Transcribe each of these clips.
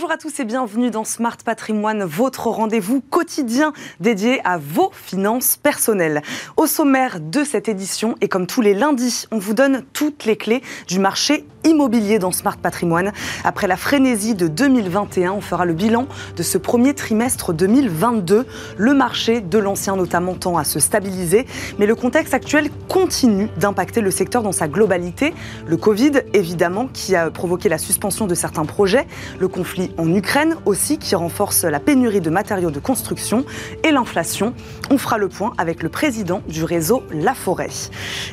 Bonjour à tous et bienvenue dans Smart Patrimoine, votre rendez-vous quotidien dédié à vos finances personnelles. Au sommaire de cette édition, et comme tous les lundis, on vous donne toutes les clés du marché immobilier dans Smart Patrimoine. Après la frénésie de 2021, on fera le bilan de ce premier trimestre 2022. Le marché de l'ancien notamment tend à se stabiliser, mais le contexte actuel continue d'impacter le secteur dans sa globalité. Le Covid, évidemment, qui a provoqué la suspension de certains projets, le conflit en Ukraine aussi qui renforce la pénurie de matériaux de construction et l'inflation. On fera le point avec le président du réseau La Forêt.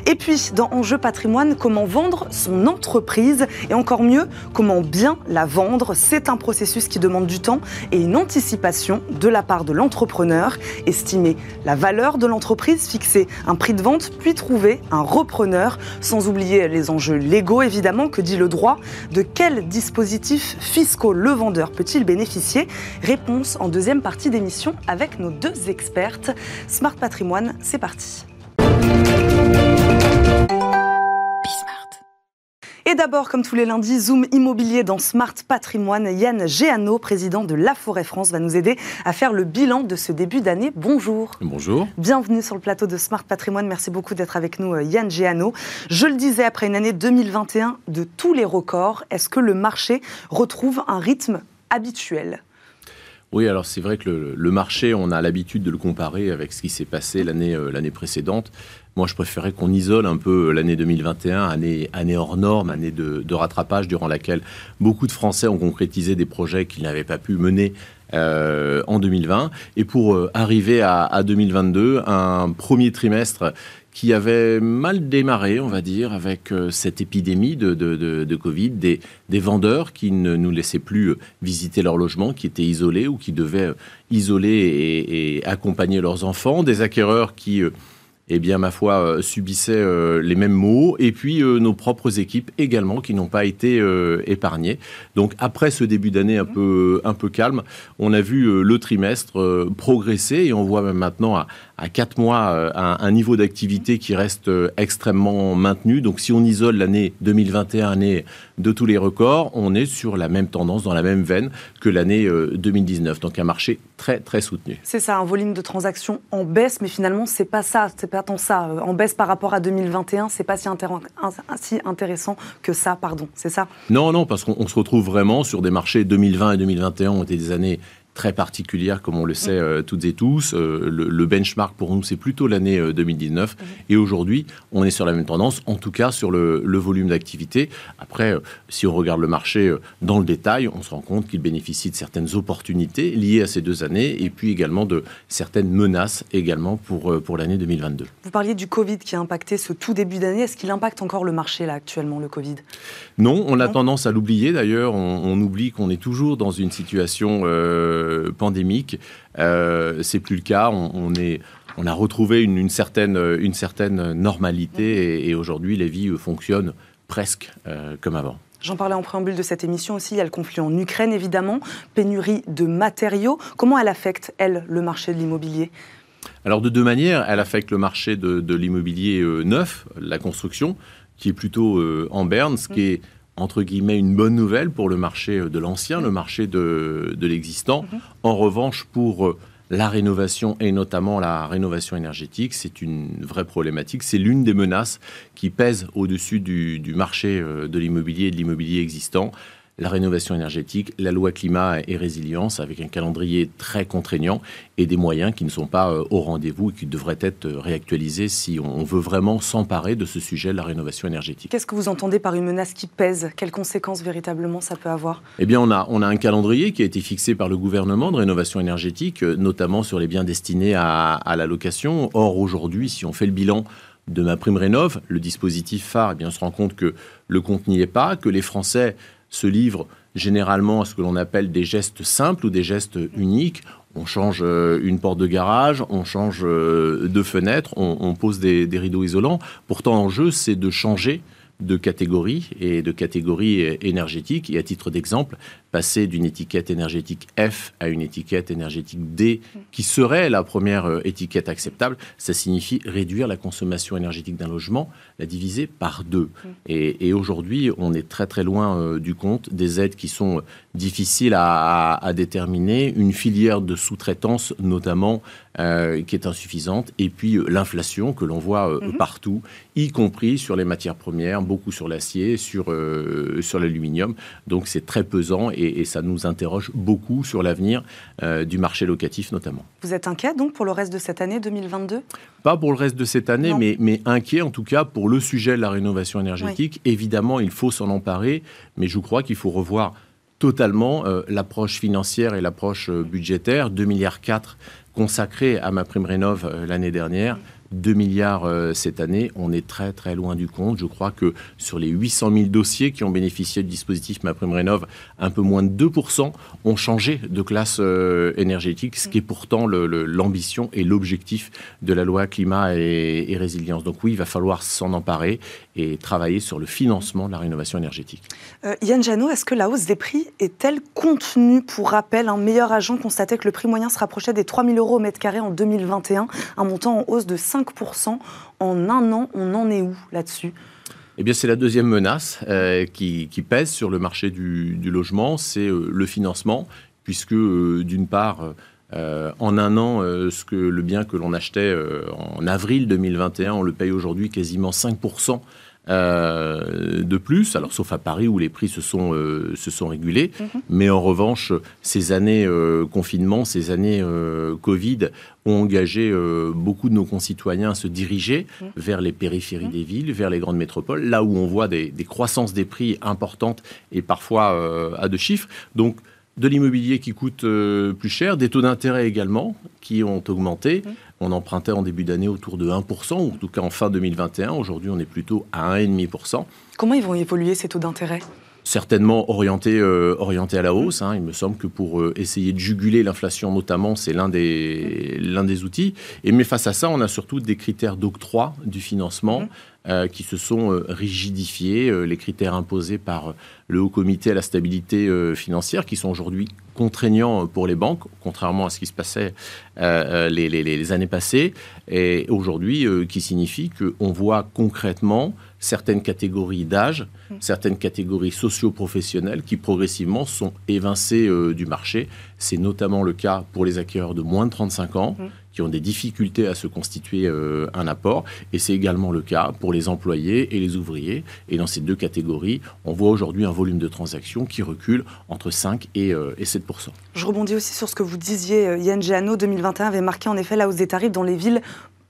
Et puis, dans Enjeu patrimoine, comment vendre son entreprise? Et encore mieux, comment bien la vendre. C'est un processus qui demande du temps et une anticipation de la part de l'entrepreneur. Estimer la valeur de l'entreprise, fixer un prix de vente, puis trouver un repreneur, sans oublier les enjeux légaux évidemment, que dit le droit, de quels dispositifs fiscaux le vendeur peut-il bénéficier? Réponse en deuxième partie d'émission avec nos deux expertes. Smart Patrimoine, c'est parti. Et d'abord, comme tous les lundis, Zoom Immobilier dans Smart Patrimoine. Yann Géano, président de La Forêt France, va nous aider à faire le bilan de ce début d'année. Bonjour. Bonjour. Bienvenue sur le plateau de Smart Patrimoine. Merci beaucoup d'être avec nous, euh, Yann Géano. Je le disais, après une année 2021 de tous les records, est-ce que le marché retrouve un rythme habituel? Oui, alors c'est vrai que le, marché, on a l'habitude de le comparer avec ce qui s'est passé l'année euh, l'année précédente. Moi, je préférais qu'on isole un peu l'année 2021, année, année hors norme, année de, rattrapage durant laquelle beaucoup de Français ont concrétisé des projets qu'ils n'avaient pas pu mener euh, en 2020. Et pour euh, arriver à, 2022, un premier trimestre qui avait mal démarré, on va dire, avec euh, cette épidémie de, Covid, des, vendeurs qui ne nous laissaient plus visiter leur logement, qui étaient isolés ou qui devaient isoler et accompagner leurs enfants, des acquéreurs qui eh bien, ma foi, euh, subissaient euh, les mêmes maux, et puis euh, nos propres équipes également, qui n'ont pas été épargnées. Donc, après ce début d'année un peu, un peu calme, on a vu le trimestre progresser, et on voit même maintenant à, à 4 mois un, un niveau d'activité qui reste extrêmement maintenu. Donc, si on isole l'année 2021, année de tous les records, on est sur la même tendance, dans la même veine que l'année 2019. Donc, un marché très, très soutenu. C'est ça, un volume de transactions en baisse, mais finalement, c'est pas ça, c'est pas tant ça. Euh, en baisse par rapport à 2021, c'est pas si, si, intéressant que ça, pardon. C'est ça? Non, non, parce qu'on se retrouve vraiment sur des marchés 2020 et 2021 ont été des années très particulière, comme on le sait euh, toutes et tous. Euh, le, benchmark pour nous, c'est plutôt l'année 2019. Euh, mhm. Et aujourd'hui, on est sur la même tendance, en tout cas sur le, volume d'activité. Après, si on regarde le marché dans le détail, on se rend compte qu'il bénéficie de certaines opportunités liées à ces deux années et puis également de certaines menaces également pour, pour l'année 2022. Vous parliez du Covid qui a impacté ce tout début d'année. Est-ce qu'il impacte encore le marché là actuellement, le Covid? Non, on a tendance à l'oublier d'ailleurs. On, oublie qu'on est toujours dans une situation euh, pandémique. Euh, c'est plus le cas. On, est, on a retrouvé une, certaine, une certaine normalité et, aujourd'hui les vies fonctionnent presque euh, comme avant. J'en parlais en préambule de cette émission aussi, il y a le conflit en Ukraine évidemment, pénurie de matériaux. Comment elle affecte, elle, le marché de l'immobilier? Alors de deux manières, elle affecte le marché de, l'immobilier neuf, la construction, qui est plutôt en berne, ce qui est entre guillemets, une bonne nouvelle pour le marché de l'ancien, le marché de, l'existant. Mhm. En revanche, pour euh, la rénovation et notamment la rénovation énergétique, c'est une vraie problématique. C'est l'une des menaces qui pèsent au-dessus du, du, marché euh, de l'immobilier et de l'immobilier existant la rénovation énergétique, la loi climat et résilience avec un calendrier très contraignant et des moyens qui ne sont pas euh, au rendez-vous et qui devraient être euh, réactualisés si on veut vraiment s'emparer de ce sujet de la rénovation énergétique. Qu'est-ce que vous entendez par une menace qui pèse? Quelles conséquences véritablement ça peut avoir? Eh bien, on a, on a un calendrier qui a été fixé par le gouvernement de rénovation énergétique, euh, notamment sur les biens destinés à, à la location. Or, aujourd'hui, si on fait le bilan de ma prime rénov, le dispositif phare, eh bien, on se rend compte que le compte n'y est pas, que les Français se livrent généralement à ce que l'on appelle des gestes simples ou des gestes uniques. On change euh, une porte de garage, on change euh, deux fenêtres, on, pose des, rideaux isolants. Pourtant, l'enjeu, c'est de changer de catégorie et de catégorie énergétique. Et à titre d'exemple, passer d'une étiquette énergétique F à une étiquette énergétique D, qui serait la première euh, étiquette acceptable, ça signifie réduire la consommation énergétique d'un logement, la diviser par deux. Et, aujourd'hui, on est très très loin euh, du compte des aides qui sont difficiles à, déterminer, une filière de sous-traitance notamment euh, qui est insuffisante, et puis l'inflation que l'on voit mhm. partout, y compris sur les matières premières, beaucoup sur l'acier, sur, sur l'aluminium. Donc c'est très pesant et, ça nous interroge beaucoup sur l'avenir euh, du marché locatif notamment. Vous êtes inquiet donc pour le reste de cette année 2022 Pas pour le reste de cette année, mais, mais, inquiet en tout cas pour le sujet de la rénovation énergétique. Évidemment, il faut s'en emparer, mais je crois qu'il faut revoir totalement euh, l'approche financière et l'approche euh, budgétaire. 2,4 milliards consacrés à ma prime rénov l'année dernière. 2 milliards euh, cette année, on est très très loin du compte. Je crois que sur les 800 000 dossiers qui ont bénéficié du dispositif MaPrimeRénov, un peu moins de 2% ont changé de classe euh, énergétique, ce qui est pourtant l'ambition et l'objectif de la loi climat et, résilience. Donc oui, il va falloir s'en emparer et travailler sur le financement de la rénovation énergétique. Euh, Yann Janot, est-ce que la hausse des prix est-elle contenue Pour rappel, un meilleur agent constatait que le prix moyen se rapprochait des 3 000 euros au mètre carré en 2021, un montant en hausse de 5 5% en un an. On en est où là-dessus? Eh bien, c'est la deuxième menace euh, qui, pèse sur le marché du, logement, c'est euh, le financement, puisque euh, d'une part, en un an, ce que le bien que l'on achetait en avril 2021, on le paye aujourd'hui quasiment 5% euh, de plus, alors sauf à Paris où les prix se sont, euh, se sont régulés, mhm. mais en revanche, ces années euh, confinement, ces années Covid ont engagé beaucoup de nos concitoyens à se diriger mhm. vers les périphéries mhm. des villes, vers les grandes métropoles, là où on voit des, des croissances des prix importantes et parfois à deux chiffres. Donc, de l'immobilier qui coûte plus cher, des taux d'intérêt également qui ont augmenté. On empruntait en début d'année autour de 1%, ou en tout cas en fin 2021. Aujourd'hui, on est plutôt à 1,5%. Comment ils vont évoluer ces taux d'intérêt? Certainement orienté, euh, orienté à la hausse. Hein. Il me semble que pour euh, essayer de juguler l'inflation notamment, c'est l'un des, l'un des outils. Et mais face à ça, on a surtout des critères d'octroi du financement mmh. Euh, qui se sont rigidifiés, les critères imposés par le Haut Comité à la stabilité financière, qui sont aujourd'hui contraignants pour les banques, contrairement à ce qui se passait les, les, les, années passées, et aujourd'hui qui signifie qu'on voit concrètement certaines catégories d'âge, mmh. certaines catégories socio-professionnelles qui progressivement sont évincées euh, du marché. C'est notamment le cas pour les acquéreurs de moins de 35 ans mmh. Qui ont des difficultés à se constituer euh, un apport. Et c'est également le cas pour les employés et les ouvriers. Et dans ces deux catégories, on voit aujourd'hui un volume de transactions qui recule entre 5 et, 7% euh, Je rebondis aussi sur ce que vous disiez, Yann Giano. 2021 avait marqué en effet la hausse des tarifs dans les villes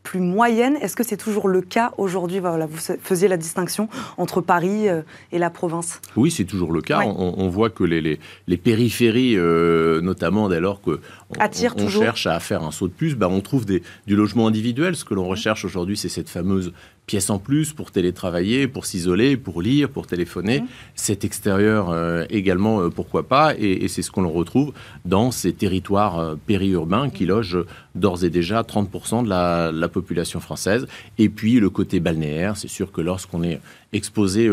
plus moyenne. Est-ce que c'est toujours le cas aujourd'hui? Voilà, Vous faisiez la distinction entre Paris euh, et la province. Oui, c'est toujours le cas. On, voit que les, les, périphéries, euh, notamment dès lors qu'on on, cherche à faire un saut de plus, bah, on trouve des, du logement individuel. Ce que l'on recherche aujourd'hui, c'est cette fameuse pièce en plus pour télétravailler, pour s'isoler, pour lire, pour téléphoner. Mmh. Cet extérieur euh, également, euh, pourquoi pas, et, c'est ce qu'on retrouve dans ces territoires euh, périurbains qui logent d'ores et déjà 30% de la, population française. Et puis le côté balnéaire, c'est sûr que lorsqu'on est exposé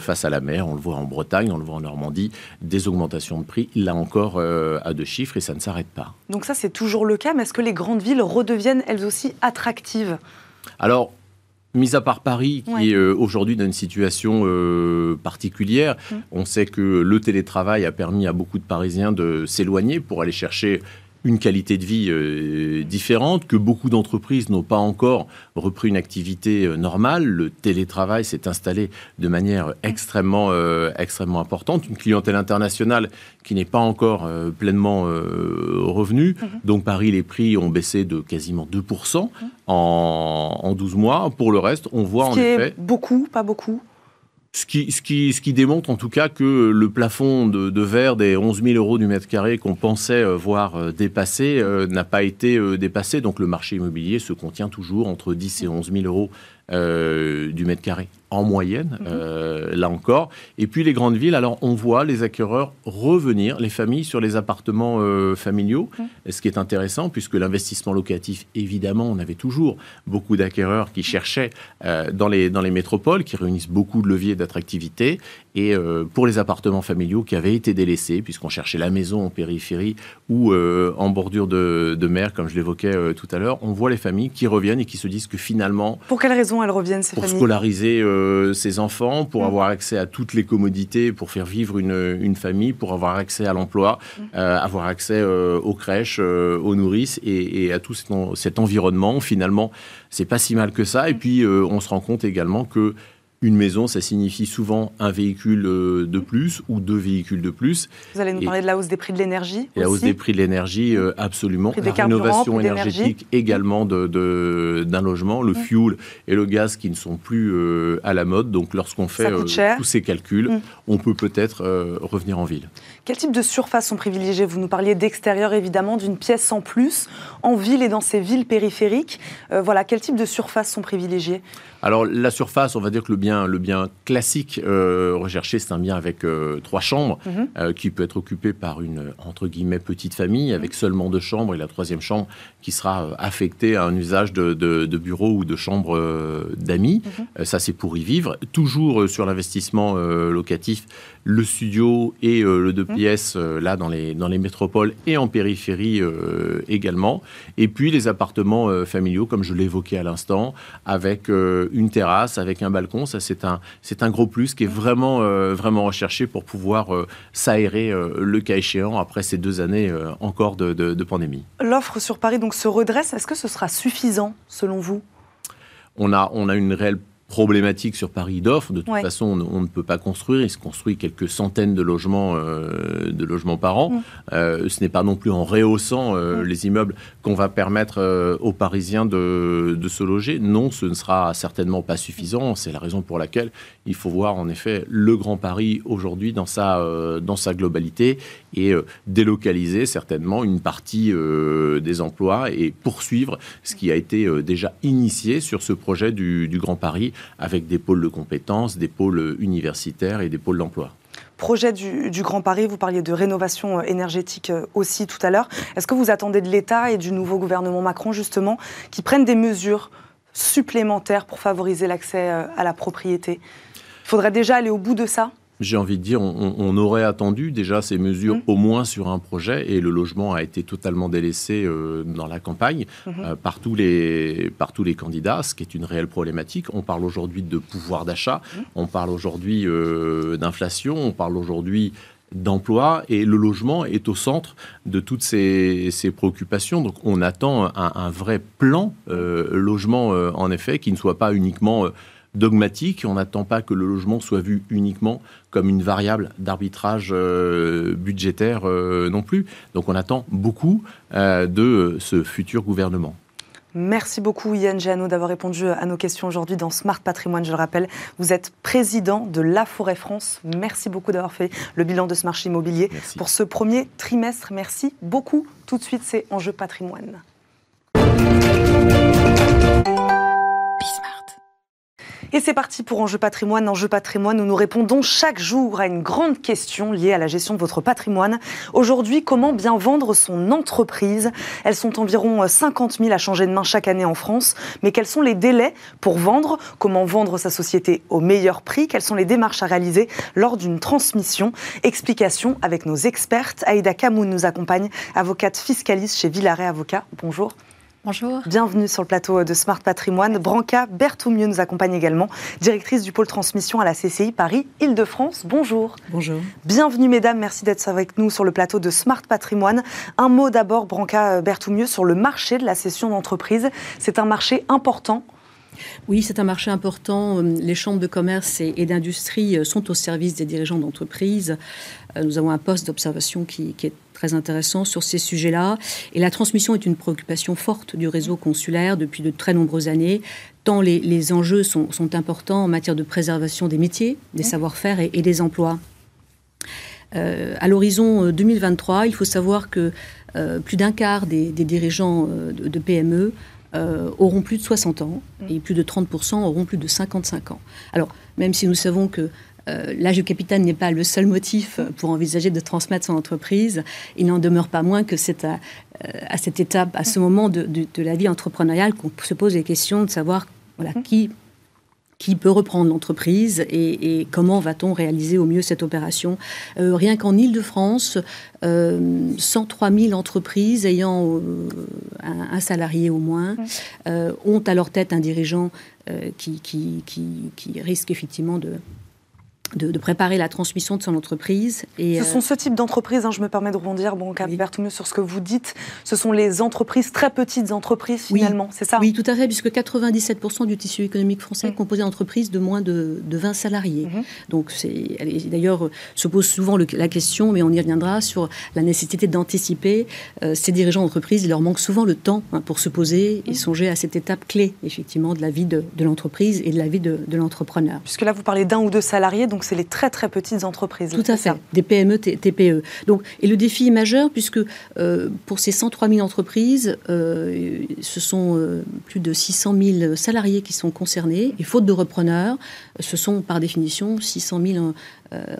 face à la mer, on le voit en Bretagne, on le voit en Normandie, des augmentations de prix, là encore à deux chiffres, et ça ne s'arrête pas. Donc ça, c'est toujours le cas, mais est-ce que les grandes villes redeviennent elles aussi attractives? Alors, Mis à part Paris, qui est euh, aujourd'hui dans une situation euh, particulière, mm. on sait que le télétravail a permis à beaucoup de Parisiens de s'éloigner pour aller chercher une qualité de vie euh, différente, que beaucoup d'entreprises n'ont pas encore repris une activité euh, normale. Le télétravail s'est installé de manière extrêmement, euh, extrêmement importante. Une clientèle internationale qui n'est pas encore pleinement revenue. Mhm. Donc Paris, les prix ont baissé de quasiment 2% mhm. en, en 12 mois. Pour le reste, on voit en effet... beaucoup, pas beaucoup ce qui, démontre en tout cas que le plafond de, verre des 11 000 euros du mètre carré qu'on pensait euh, voir euh, dépasser euh, n'a pas été dépassé. Donc le marché immobilier se contient toujours entre 10 et 11 000 euros du mètre carré en moyenne, Mhm. euh, là encore. Et puis les grandes villes, alors on voit les acquéreurs revenir, les familles, sur les appartements euh, familiaux, Mhm. ce qui est intéressant puisque l'investissement locatif, évidemment, on avait toujours beaucoup d'acquéreurs qui cherchaient euh, dans, les, dans les métropoles, qui réunissent beaucoup de leviers d'attractivité. Et pour les appartements familiaux qui avaient été délaissés, puisqu'on cherchait la maison en périphérie ou en bordure de, de mer, comme je l'évoquais tout à l'heure, on voit les familles qui reviennent et qui se disent que finalement, Pour quelles raisons elles reviennent, ces pour familles? scolariser euh, ses enfants, pour Mm. avoir accès à toutes les commodités, pour faire vivre une, une famille, pour avoir accès à l'emploi, Mm. euh, avoir accès euh, aux crèches, aux nourrices et, et à tout cet, cet environnement. Finalement, c'est pas si mal que ça. Et puis, on se rend compte également que une maison, ça signifie souvent un véhicule euh, de plus ou deux véhicules de plus. Vous allez nous Et- parler de la hausse des prix de l'énergie la hausse des prix de l'énergie, euh, absolument. La rénovation énergétique également de- de- d'un logement, le Mm. fuel et le gaz qui ne sont plus euh, à la mode. Donc lorsqu'on fait tous ces calculs, Mm. On peut peut-être euh, revenir en ville. Quel type de surface sont privilégiées? Vous nous parliez d'extérieur, évidemment, d'une pièce en plus, en ville et dans ces villes périphériques. Euh, voilà, quel type de surface sont privilégiées? Alors la surface, on va dire que le bien, le bien classique euh, recherché, c'est un bien avec euh, trois chambres Mhm. qui peut être occupé par une entre guillemets petite famille avec seulement deux chambres et la troisième chambre qui sera affectée à un usage de, de- de bureau ou de chambre d'amis. Mhm. Ça, c'est pour y vivre. Toujours sur l'investissement euh, le studio et euh, le deux Mhm. pièces euh, là dans les dans les métropoles et en périphérie euh, également. Et puis les appartements familiaux, comme je l'évoquais à l'instant, avec une terrasse, avec un balcon. Ça, c'est un, c'est un gros plus qui est vraiment, euh, vraiment recherché pour pouvoir s'aérer le cas échéant après ces deux années encore de, de- de pandémie. L'offre sur Paris donc se redresse. Est-ce que ce sera suffisant, selon vous? On a, on a une réelle problématique sur Paris d'offres. De toute Ouais. façon, on, ne- on ne peut pas construire. Il se construit quelques centaines de logements, euh, de logements par an. Mm. Euh, ce n'est pas non plus en rehaussant euh, Mm. les immeubles qu'on va permettre aux Parisiens de, de se loger. Non, ce ne sera certainement pas suffisant. C'est la raison pour laquelle il faut voir en effet le Grand Paris aujourd'hui dans sa, dans sa globalité et délocaliser certainement une partie des emplois et poursuivre ce qui a été déjà initié sur ce projet du, du Grand Paris avec des pôles de compétences, des pôles universitaires et des pôles d'emploi. Projet du, Grand Paris, vous parliez de rénovation euh, énergétique euh, aussi tout à l'heure. Est-ce que vous attendez de l'État et du nouveau gouvernement Macron, justement, qui prennent des mesures supplémentaires pour favoriser l'accès euh, à la propriété? Il faudrait déjà aller au bout de ça? J'ai envie de dire, on, aurait attendu déjà ces mesures Mhm. au moins sur un projet et le logement a été totalement délaissé euh, dans la campagne Mhm. euh, par, tous les, par tous les candidats, ce qui est une réelle problématique. On parle aujourd'hui de pouvoir d'achat, Mhm. on parle aujourd'hui euh, d'inflation, on parle aujourd'hui d'emploi et le logement est au centre de toutes ces, ces préoccupations. Donc on attend un, un vrai plan logement en effet qui ne soit pas uniquement dogmatique. On n'attend pas que le logement soit vu uniquement comme une variable d'arbitrage euh, budgétaire euh, non plus. Donc on attend beaucoup euh, de ce futur gouvernement. Merci beaucoup Yann Géano d'avoir répondu à nos questions aujourd'hui dans Smart Patrimoine. Je le rappelle, vous êtes président de La Forêt France. Merci beaucoup d'avoir fait le bilan de ce marché immobilier Merci. pour ce premier trimestre. Merci beaucoup. Tout de suite, c'est Enjeu Patrimoine. Et c'est parti pour Enjeu Patrimoine. Enjeu Patrimoine, où nous répondons chaque jour à une grande question liée à la gestion de votre patrimoine. Aujourd'hui, comment bien vendre son entreprise? Elles sont environ 50 000 à changer de main chaque année en France. Mais quels sont les délais pour vendre? Comment vendre sa société au meilleur prix? Quelles sont les démarches à réaliser lors d'une transmission? Explication avec nos expertes. Aïda Kamoun nous accompagne, avocate fiscaliste chez Villaret Avocat. Bonjour. Bonjour. Bienvenue sur le plateau de Smart Patrimoine. Branca Berthoumieux nous accompagne également, directrice du pôle transmission à la CCI Paris-Île-de-France. Bonjour. Bonjour. Bienvenue mesdames, merci d'être avec nous sur le plateau de Smart Patrimoine. Un mot d'abord, Branca Berthoumieux, sur le marché de la cession d'entreprise. C'est un marché important. Oui, c'est un marché important. Les chambres de commerce et, d'industrie sont au service des dirigeants d'entreprise. Euh, Nous avons un poste d'observation qui, qui est très intéressant sur ces sujets-là. Et la transmission est une préoccupation forte du réseau consulaire depuis de très nombreuses années, tant les, les enjeux sont, sont importants en matière de préservation des métiers, des savoir-faire et, et des emplois. Euh, à l'horizon 2023, il faut savoir que euh, plus d'un quart des, des dirigeants euh, de, de PME auront plus de 60 ans et plus de 30% auront plus de 55 ans. Alors, même si nous savons que l'âge du capitaine n'est pas le seul motif pour envisager de transmettre son entreprise. Il n'en demeure pas moins que c'est à, cette étape, à ce moment de, de la vie entrepreneuriale, qu'on se pose les questions de savoir voilà, qui qui peut reprendre l'entreprise et, comment va-t-on réaliser au mieux cette opération. Euh, rien qu'en Ile-de-France, euh, 103 000 entreprises ayant euh, un, salarié au moins euh, ont à leur tête un dirigeant qui, qui, qui risque effectivement de, de, préparer la transmission de son entreprise. Et, ce sont euh, ce type d'entreprises, hein, je me permets de rebondir, bon, Cap oui. sur ce que vous dites, ce sont les entreprises, très petites entreprises finalement, c'est ça? Oui, tout à fait, puisque 97% du tissu économique français est composé d'entreprises de moins de, 20 salariés. Mhm. Donc, d'ailleurs, se pose souvent la question, mais on y reviendra, sur la nécessité d'anticiper. Euh, ces dirigeants d'entreprise, il leur manque souvent le temps hein, pour se poser et mhm. songer à cette étape clé, effectivement, de la vie de, l'entreprise et de la vie de, l'entrepreneur. Puisque là, vous parlez d'un ou deux salariés, donc c'est les très très petites entreprises. Tout à fait, des PME, TPE. Donc, et le défi est majeur puisque euh, pour ces 103 000 entreprises, euh, ce sont euh, plus de 600 000 salariés qui sont concernés. Et faute de repreneurs, ce sont par définition 600 000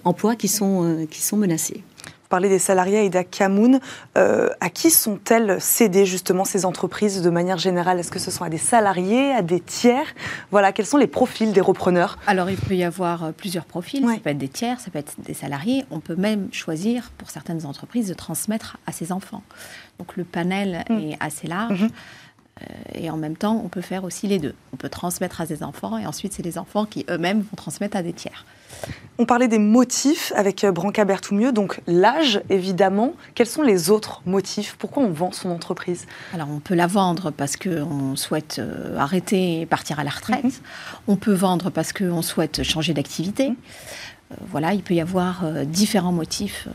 emplois qui sont, qui sont menacés parler des salariés Aïda Kamoun. Euh, à qui sont-elles cédées justement ces entreprises de manière générale? Est-ce que ce sont à des salariés, à des tiers? Voilà, quels sont les profils des repreneurs? Alors il peut y avoir euh, plusieurs profils. Ça peut être des tiers, ça peut être des salariés. On peut même choisir pour certaines entreprises de transmettre à ses enfants. Donc le panel mm. est assez large. Mm-hmm. Euh, et en même temps, on peut faire aussi les deux. On peut transmettre à ses enfants et ensuite, c'est les enfants qui eux-mêmes vont transmettre à des tiers. On parlait des motifs avec euh, Branca Berthoumieux, donc l'âge évidemment. Quels sont les autres motifs? Pourquoi on vend son entreprise? Alors on peut la vendre parce qu'on souhaite euh, arrêter et partir à la retraite. Mhm. On peut vendre parce qu'on souhaite changer d'activité. Mhm. voilà, il peut y avoir différents motifs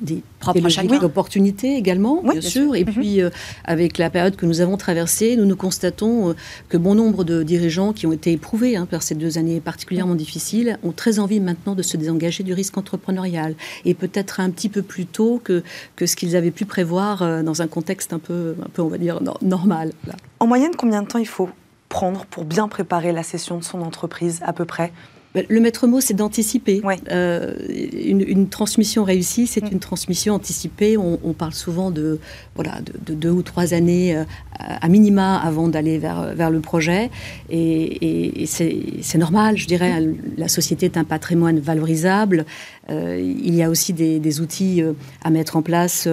des propres à d'opportunités également, bien, sûr. Et mhm. puis, euh, avec la période que nous avons traversée, nous nous constatons euh, que bon nombre de dirigeants qui ont été éprouvés hein, par ces deux années particulièrement mhm. difficiles ont très envie maintenant de se désengager du risque entrepreneurial. Et peut-être un petit peu plus tôt que, que ce qu'ils avaient pu prévoir euh, dans un contexte un peu, un peu on va dire, normal. En moyenne, combien de temps il faut prendre pour bien préparer la cession de son entreprise, à peu près? Le maître mot, c'est d'anticiper. Euh, une, transmission réussie, c'est mm. une transmission anticipée. On, parle souvent de, voilà, de, deux ou trois années euh, à minima avant d'aller vers, vers le projet. Et, c'est normal, je dirais. Mm. La société est un patrimoine valorisable. Euh, il y a aussi des, outils à mettre en place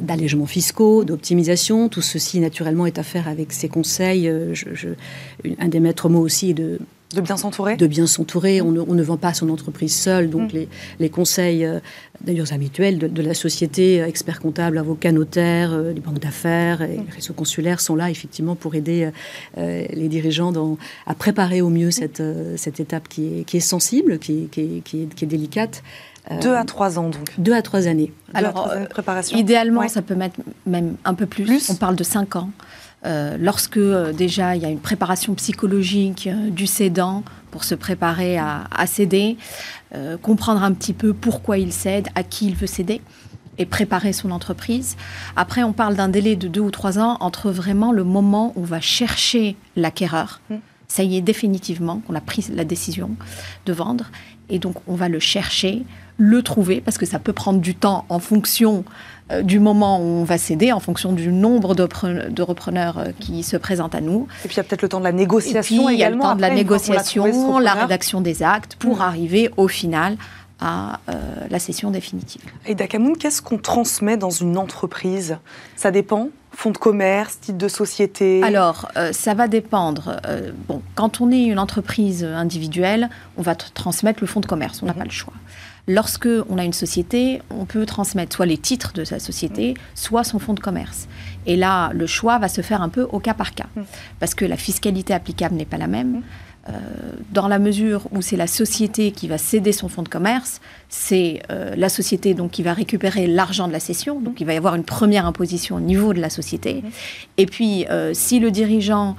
d'allègements fiscaux, d'optimisation. Tout ceci, naturellement, est à faire avec ces conseils. un des maîtres mots aussi est de de bien s'entourer De bien s'entourer. On, ne vend pas son entreprise seule. Donc mm. les, conseils, euh, d'ailleurs habituels, de, la société, euh, experts comptables, avocats, notaires, euh, les banques d'affaires et mm. les réseaux consulaires sont là effectivement pour aider les dirigeants dans, à préparer au mieux cette, cette étape qui est, qui est sensible, qui, qui, qui, est, qui est délicate. Deux à trois ans donc. Deux à trois années. Alors, préparation. idéalement, ça peut mettre même un peu plus. plus. On parle de cinq ans. Euh, lorsque euh, déjà il y a une préparation psychologique euh, du cédant pour se préparer à, céder, comprendre un petit peu pourquoi il cède, à qui il veut céder et préparer son entreprise. Après, on parle d'un délai de deux ou trois ans entre vraiment le moment où on va chercher l'acquéreur. Mmh. Ça y est, définitivement, on a pris la décision de vendre. Et donc, on va le chercher, le trouver, parce que ça peut prendre du temps en fonction euh, du moment où on va céder, en fonction du nombre de repreneurs euh, qui se présentent à nous. Et puis il y a peut-être le temps de la négociation et puis, Il y a le temps de la négociation, la rédaction des actes, pour mm. arriver au final à euh, la cession définitive. Et Dakamoun, qu'est-ce qu'on transmet dans une entreprise? Ça dépend Fonds de commerce, titre de société? Alors, ça va dépendre. bon, quand on est une entreprise individuelle, on va transmettre le fonds de commerce, on n'a mm-hmm. pas le choix. Lorsque on a une société, on peut transmettre soit les titres de sa société, soit son fonds de commerce. Et là, le choix va se faire un peu au cas par cas, mm. parce que la fiscalité applicable n'est pas la même. Mm. Euh, dans la mesure où c'est la société qui va céder son fonds de commerce, c'est euh, la société donc qui va récupérer l'argent de la cession, donc il va y avoir une première imposition au niveau de la société. Mm. Et puis, euh, si le dirigeant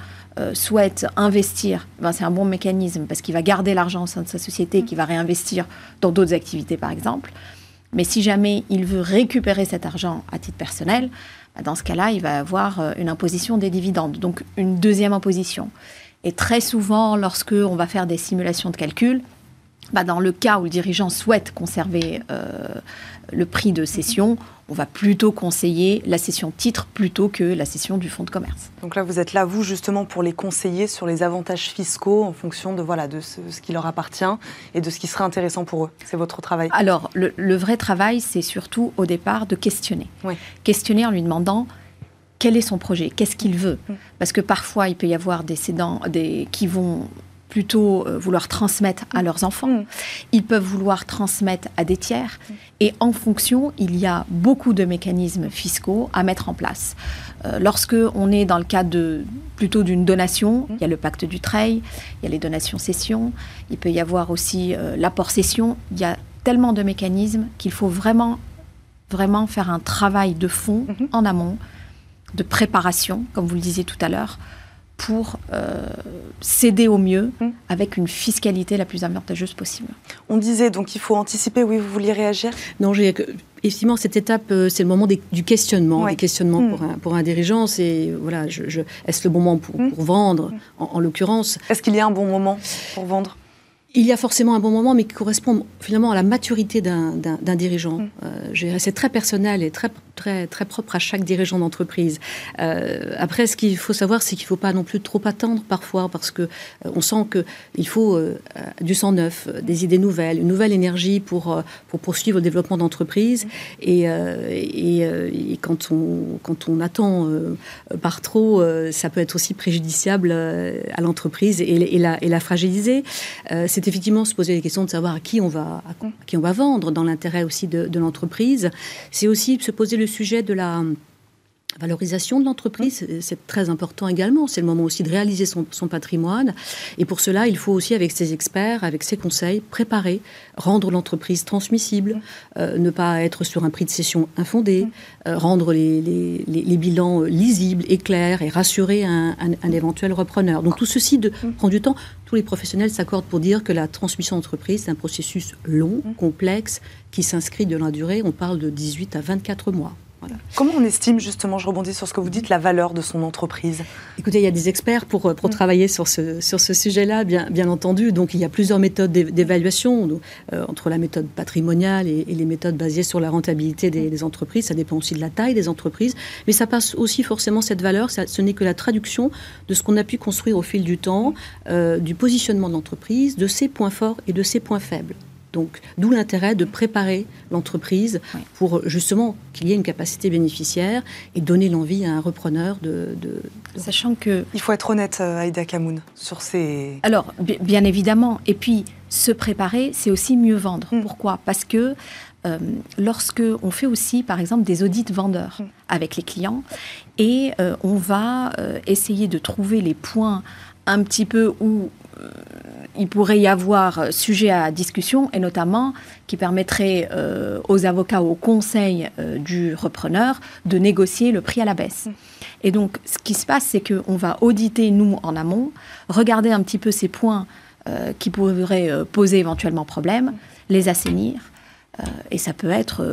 souhaite investir, ben c'est un bon mécanisme parce qu'il va garder l'argent au sein de sa société, qui va réinvestir dans d'autres activités, par exemple. Mais si jamais il veut récupérer cet argent à titre personnel, bah, dans ce cas-là, il va avoir une imposition des dividendes, donc une deuxième imposition. Et très souvent, lorsque on va faire des simulations de calcul, bah, dans le cas où le dirigeant souhaite conserver euh, le prix de cession, on va plutôt conseiller la cession titre plutôt que la cession du fonds de commerce. Donc là, vous êtes là, vous, justement, pour les conseiller sur les avantages fiscaux en fonction de, voilà, de ce, qui leur appartient et de ce qui serait intéressant pour eux. C'est votre travail. Alors, le, vrai travail, c'est surtout au départ de questionner. Questionner en lui demandant quel est son projet, qu'est-ce qu'il veut. Mm. Parce que parfois, il peut y avoir des cédants des, qui vont plutôt euh, vouloir transmettre à leurs enfants, mm. ils peuvent vouloir transmettre à des tiers, mm. et en fonction, il y a beaucoup de mécanismes fiscaux à mettre en place. Euh, lorsque on est dans le cadre de, plutôt d'une donation, il y a le pacte du trail, il y a les donations-cessions, il peut y avoir aussi euh, l'apport-cession, il y a tellement de mécanismes qu'il faut vraiment, vraiment faire un travail de fond mm-hmm. en amont, de préparation, comme vous le disiez tout à l'heure, pour euh, céder au mieux mmh. avec une fiscalité la plus avantageuse possible. On disait donc qu'il faut anticiper, oui, vous vouliez réagir? Non, j'ai effectivement cette étape, euh, c'est le moment du questionnement, des questionnements mmh. pour, un, pour un dirigeant. C'est voilà, je, est-ce le bon moment pour, mmh. vendre, en l'occurrence Est-ce qu'il y a un bon moment pour vendre? Il y a forcément un bon moment, mais qui correspond finalement à la maturité d'un dirigeant. Mm. Euh, c'est très personnel et très, très, très propre à chaque dirigeant d'entreprise. Euh, après, ce qu'il faut savoir, c'est qu'il ne faut pas non plus trop attendre parfois, parce que euh, on sent qu'il faut euh, du sang neuf, des idées nouvelles, une nouvelle énergie pour, pour poursuivre le développement d'entreprise. Mm. Et, et, et, quand, on, quand on attend par trop, ça peut être aussi préjudiciable à l'entreprise et, la, et la fragiliser. c'est effectivement se poser les questions de savoir à qui on va, à qui on va vendre, dans l'intérêt aussi de l'entreprise. C'est aussi se poser le sujet de la valorisation de l'entreprise, c'est très important également. C'est le moment aussi de réaliser son, patrimoine. Et pour cela, il faut aussi, avec ses experts, avec ses conseils, préparer, rendre l'entreprise transmissible, euh, ne pas être sur un prix de cession infondé, euh, rendre les, les, bilans lisibles et clairs et rassurer un, éventuel repreneur. Donc tout ceci de, prend du temps. Tous les professionnels s'accordent pour dire que la transmission d'entreprise, c'est un processus long, complexe, qui s'inscrit de la durée. On parle de 18 à 24 mois. Comment on estime justement, je rebondis sur ce que vous dites, la valeur de son entreprise? Écoutez, il y a des experts pour, pour mm. travailler sur ce, sur ce sujet-là, bien, bien entendu. Donc il y a plusieurs méthodes d'évaluation, euh, entre la méthode patrimoniale et, les méthodes basées sur la rentabilité des, entreprises. Ça dépend aussi de la taille des entreprises. Mais ça passe aussi forcément cette valeur, ce n'est que la traduction de ce qu'on a pu construire au fil du temps, euh, du positionnement de l'entreprise, de ses points forts et de ses points faibles. Donc, d'où l'intérêt de préparer l'entreprise pour justement qu'il y ait une capacité bénéficiaire et donner l'envie à un repreneur de, Sachant que... Il faut être honnête, euh, Aïda Kamoun, sur ces... Alors, bien évidemment. Et puis, se préparer, c'est aussi mieux vendre. Hmm. Pourquoi? Parce que euh, lorsque on fait aussi, par exemple, des audits vendeurs hmm. avec les clients, et euh, on va essayer de trouver les points un petit peu où il pourrait y avoir sujet à discussion et notamment qui permettrait euh, aux avocats, au conseil euh, du repreneur de négocier le prix à la baisse. Et donc, ce qui se passe, c'est qu'on va auditer, nous, en amont, regarder un petit peu ces points euh, qui pourraient poser éventuellement problème, les assainir. et ça peut être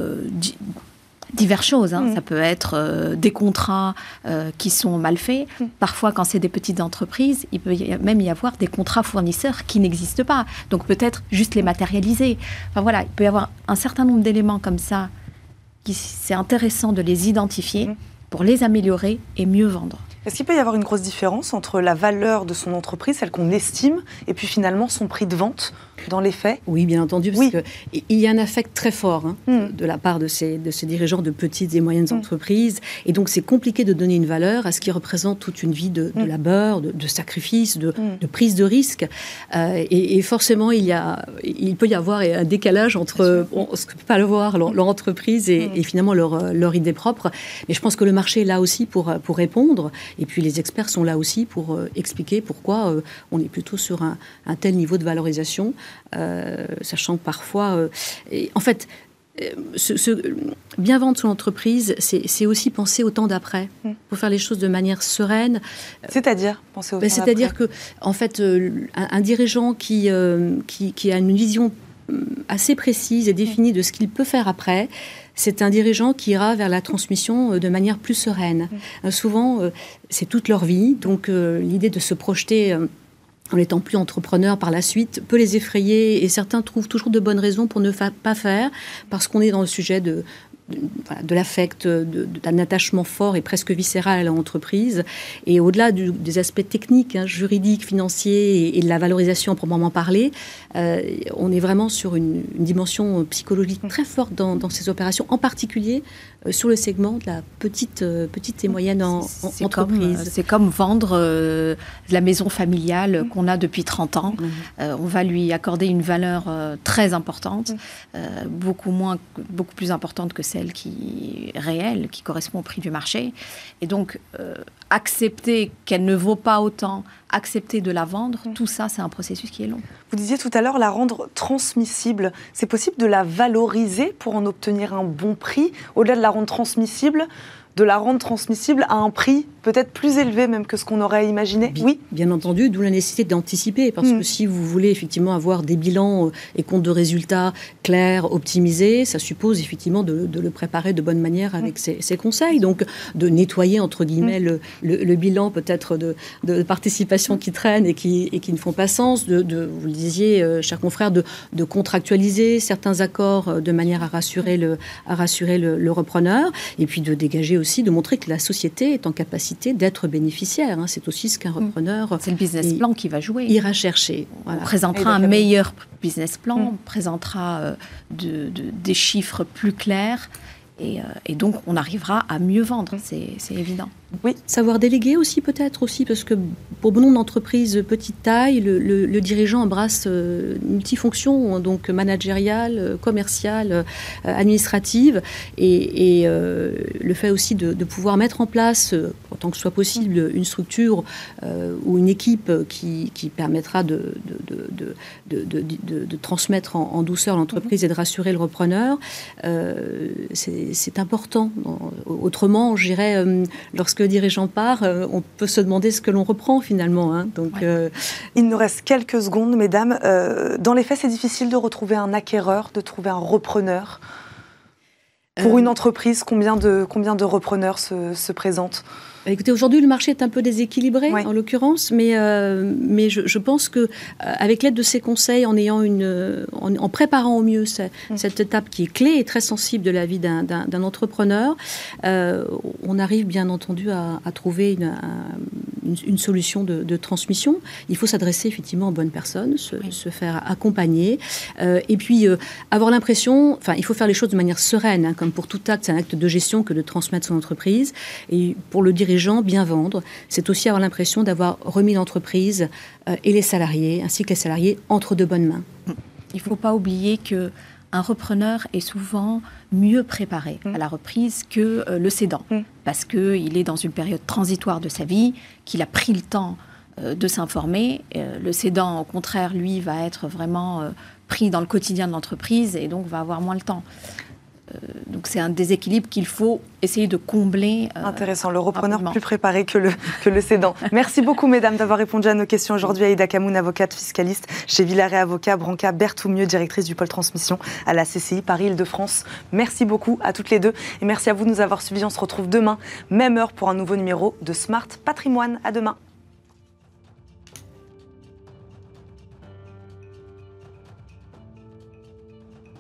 diverses choses. Hein. Mm. Ça peut être euh, des contrats euh, qui sont mal faits. Mm. Parfois, quand c'est des petites entreprises, il peut même y avoir des contrats fournisseurs qui n'existent pas. Donc peut-être juste les matérialiser. Enfin voilà, il peut y avoir un certain nombre d'éléments comme ça qui c'est intéressant de les identifier mm. pour les améliorer et mieux vendre. Est-ce qu'il peut y avoir une grosse différence entre la valeur de son entreprise, celle qu'on estime, et puis finalement son prix de vente dans les faits? Oui, bien entendu, parce qu'il y a un affect très fort hein, hmm. de la part de ces, de ces dirigeants de petites et moyennes hmm. entreprises. Et donc, c'est compliqué de donner une valeur à ce qui représente toute une vie de, hmm. labeur, de, de sacrifice, de, prise de risque. Euh, et, forcément, il, y a, il peut y avoir un décalage entre ce que peut pas le voir, leur, entreprise et, finalement leur, leur idée propre. Mais je pense que le marché est là aussi pour, pour répondre. Et puis, les experts sont là aussi pour euh, expliquer pourquoi euh, on est plutôt sur un, un tel niveau de valorisation. Euh, sachant que parfois, euh, en fait, euh, bien vendre son entreprise, c'est aussi penser au temps d'après, mm. pour faire les choses de manière sereine. C'est-à-dire penser au ben, C'est-à-dire que, en fait, un, dirigeant qui, qui, qui, a une vision assez précise et définie de ce qu'il peut faire après, c'est un dirigeant qui ira vers la transmission de manière plus sereine. souvent, c'est toute leur vie, donc l'idée de se projeter en n'étant plus entrepreneur par la suite, peut les effrayer et certains trouvent toujours de bonnes raisons pour ne pas faire parce qu'on est dans le sujet de, de, l'affect, d'un attachement fort et presque viscéral à l'entreprise. Et au-delà des aspects techniques, hein, juridiques, financiers et, de la valorisation proprement parler, euh, on est vraiment sur une, dimension psychologique très forte dans, ces opérations, en particulier euh, sur le segment de la petite, euh, petite et moyenne entreprise. C'est comme vendre la maison familiale qu'on a depuis 30 ans. on va lui accorder une valeur très importante, beaucoup, moins, beaucoup plus importante que celle qui est réelle, qui correspond au prix du marché. Et donc, euh, accepter qu'elle ne vaut pas autant, accepter de la vendre, mm. tout ça, c'est un processus qui est long. Vous disiez tout à l'heure la rendre transmissible. C'est possible de la valoriser pour en obtenir un bon prix, au-delà de la rendre transmissible de la rendre transmissible à un prix peut-être plus élevé même que ce qu'on aurait imaginé Oui. Bien entendu, d'où la nécessité d'anticiper, parce mm. que si vous voulez effectivement avoir des bilans euh, et comptes de résultats clairs, optimisés, ça suppose effectivement de, le préparer de bonne manière avec mm. ses, conseils, donc de nettoyer entre guillemets mm. le, bilan peut-être de, de, participation qui traînent et qui, et qui ne font pas sens, de, vous le disiez, euh, cher confrère, de, contractualiser certains accords euh, de manière à rassurer le, à rassurer le, repreneur, et puis de dégager aussi, de montrer que la société est en capacité d'être bénéficiaire. Hein. C'est aussi ce qu'un mm. repreneur. C'est le business plan qui va jouer. Ira chercher. On présentera un meilleur business plan, mm. on présentera euh, des chiffres plus clairs. Et, euh, et, donc, on arrivera à mieux vendre, c'est évident. Oui, savoir déléguer aussi peut-être aussi, parce que pour bon nombre d'entreprises petite taille, le, dirigeant embrasse euh, multifonctions, donc managériale, commerciale, euh, administrative, et, euh, le fait aussi de, pouvoir mettre en place, autant que ce soit possible, une structure ou une équipe qui, permettra de, de, transmettre en, douceur l'entreprise et de rassurer le repreneur, c'est important. Autrement, je dirais, lorsque dirigeant part, euh, on peut se demander ce que l'on reprend finalement. Hein. Donc, euh, Il nous reste quelques secondes, mesdames. Euh, dans les faits, c'est difficile de retrouver un acquéreur, de trouver un repreneur. Pour une entreprise, combien de, combien de repreneurs se, se présentent? Écoutez, aujourd'hui, le marché est un peu déséquilibré, en l'occurrence, mais, euh, mais je, pense que euh, avec l'aide de ces conseils, en ayant une, en, préparant au mieux mm. cette, étape qui est clé et très sensible de la vie d'un entrepreneur, euh, on arrive bien entendu à, trouver une, une, solution de, transmission. Il faut s'adresser effectivement aux bonnes personnes, se, faire accompagner, et puis avoir l'impression, enfin, il faut faire les choses de manière sereine, hein, comme pour tout acte, c'est un acte de gestion que de transmettre son entreprise, et pour le dire gens bien vendre, c'est aussi avoir l'impression d'avoir remis l'entreprise euh, et les salariés, ainsi que les salariés, entre de bonnes mains. Il ne faut pas oublier que un repreneur est souvent mieux préparé à la reprise que euh, le cédant, mm. parce qu'il est dans une période transitoire de sa vie, qu'il a pris le temps euh, de s'informer. le cédant, au contraire, lui, va être vraiment pris dans le quotidien de l'entreprise et donc va avoir moins le temps. Euh, donc c'est un déséquilibre qu'il faut essayer de combler. Euh, Intéressant, le repreneur plus préparé que le, que le cédant. Merci beaucoup, mesdames, d'avoir répondu à nos questions aujourd'hui. Aïda Kamoun, avocate fiscaliste chez Villaret Avocat, Branca Berthoumieux, directrice du pôle transmission à la CCI Paris-Île-de-France. Merci beaucoup à toutes les deux et merci à vous de nous avoir suivis. On se retrouve demain, même heure, pour un nouveau numéro de Smart Patrimoine. À demain.